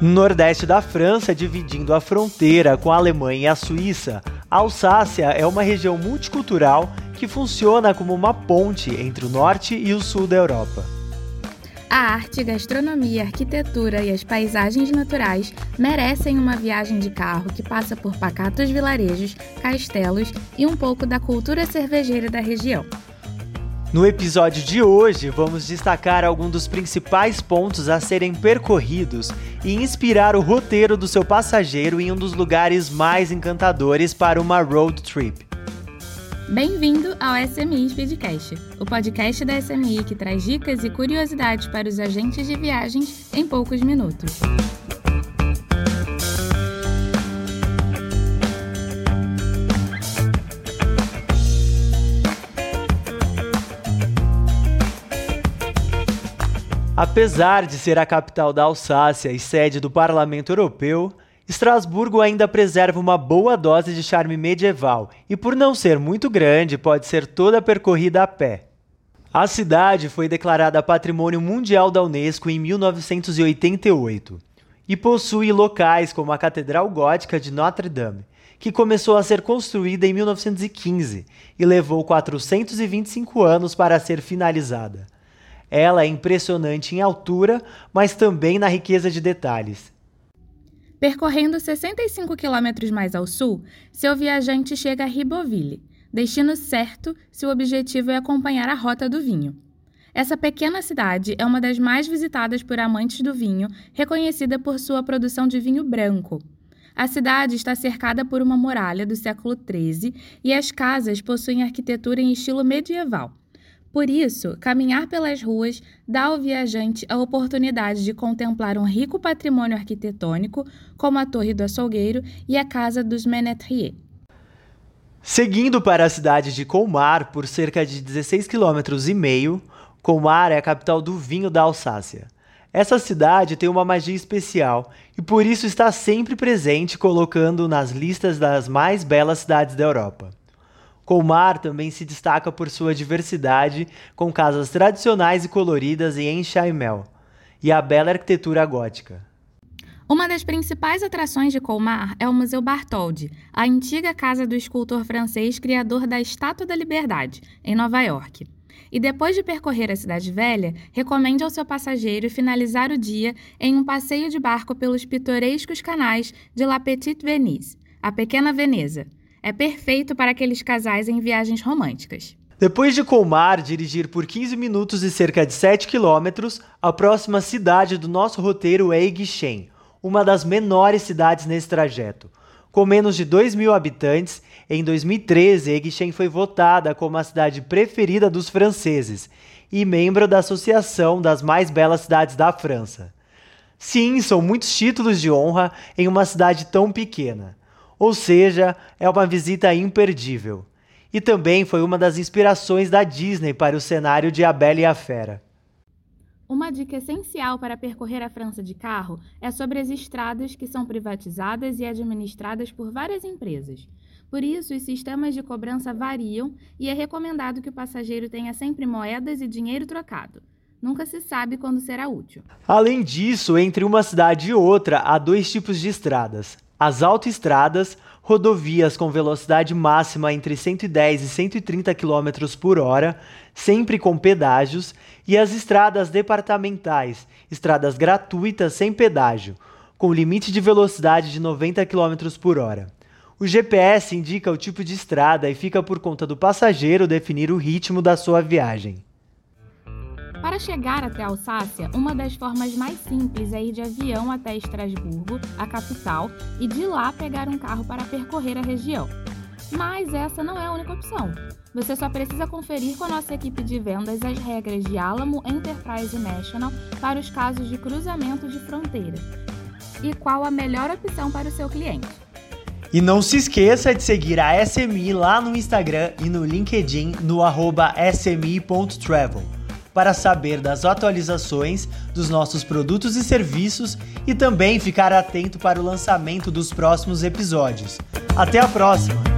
No nordeste da França, dividindo a fronteira com a Alemanha e a Suíça, a Alsácia é uma região multicultural que funciona como uma ponte entre o norte e o sul da Europa. A arte, gastronomia, arquitetura e as paisagens naturais merecem uma viagem de carro que passa por pacatos vilarejos, castelos e um pouco da cultura cervejeira da região. No episódio de hoje, vamos destacar alguns dos principais pontos a serem percorridos e inspirar o roteiro do seu passageiro em um dos lugares mais encantadores para uma road trip. Bem-vindo ao SMI Speedcast, o podcast da SMI que traz dicas e curiosidades para os agentes de viagens em poucos minutos. Apesar de ser a capital da Alsácia e sede do Parlamento Europeu, Estrasburgo ainda preserva uma boa dose de charme medieval e, por não ser muito grande, pode ser toda percorrida a pé. A cidade foi declarada Patrimônio Mundial da Unesco em 1988 e possui locais como a Catedral Gótica de Notre Dame, que começou a ser construída em 1915 e levou 425 anos para ser finalizada. Ela é impressionante em altura, mas também na riqueza de detalhes. Percorrendo 65 quilômetros mais ao sul, seu viajante chega a Riboville, destino certo se o objetivo é acompanhar a rota do vinho. Essa pequena cidade é uma das mais visitadas por amantes do vinho, reconhecida por sua produção de vinho branco. A cidade está cercada por uma muralha do século XIII e as casas possuem arquitetura em estilo medieval. Por isso, caminhar pelas ruas dá ao viajante a oportunidade de contemplar um rico patrimônio arquitetônico, como a Torre do Açougueiro e a Casa dos Menetrier. Seguindo para a cidade de Colmar por cerca de 16 km e meio, Colmar é a capital do vinho da Alsácia. Essa cidade tem uma magia especial e por isso está sempre presente, colocando nas listas das mais belas cidades da Europa. Colmar também se destaca por sua diversidade, com casas tradicionais e coloridas em enxaimel, e a bela arquitetura gótica. Uma das principais atrações de Colmar é o Museu Bartholdi, a antiga casa do escultor francês criador da Estátua da Liberdade, em Nova York. E depois de percorrer a Cidade Velha, recomende ao seu passageiro finalizar o dia em um passeio de barco pelos pitorescos canais de La Petite Venise, a Pequena Veneza é perfeito para aqueles casais em viagens românticas. Depois de Colmar dirigir por 15 minutos e cerca de 7 quilômetros, a próxima cidade do nosso roteiro é Iguixem, uma das menores cidades nesse trajeto. Com menos de 2 mil habitantes, em 2013, Iguixem foi votada como a cidade preferida dos franceses e membro da Associação das Mais Belas Cidades da França. Sim, são muitos títulos de honra em uma cidade tão pequena. Ou seja, é uma visita imperdível. E também foi uma das inspirações da Disney para o cenário de A Bela e a Fera. Uma dica essencial para percorrer a França de carro é sobre as estradas que são privatizadas e administradas por várias empresas. Por isso, os sistemas de cobrança variam e é recomendado que o passageiro tenha sempre moedas e dinheiro trocado. Nunca se sabe quando será útil. Além disso, entre uma cidade e outra há dois tipos de estradas: as autoestradas, rodovias com velocidade máxima entre 110 e 130 km por hora, sempre com pedágios, e as estradas departamentais, estradas gratuitas sem pedágio, com limite de velocidade de 90 km por hora. O GPS indica o tipo de estrada e fica por conta do passageiro definir o ritmo da sua viagem. Chegar até Alsácia, uma das formas mais simples é ir de avião até Estrasburgo, a capital, e de lá pegar um carro para percorrer a região. Mas essa não é a única opção. Você só precisa conferir com a nossa equipe de vendas as regras de Alamo Enterprise National para os casos de cruzamento de fronteira e qual a melhor opção para o seu cliente. E não se esqueça de seguir a SMI lá no Instagram e no LinkedIn no smi.travel para saber das atualizações dos nossos produtos e serviços e também ficar atento para o lançamento dos próximos episódios. Até a próxima!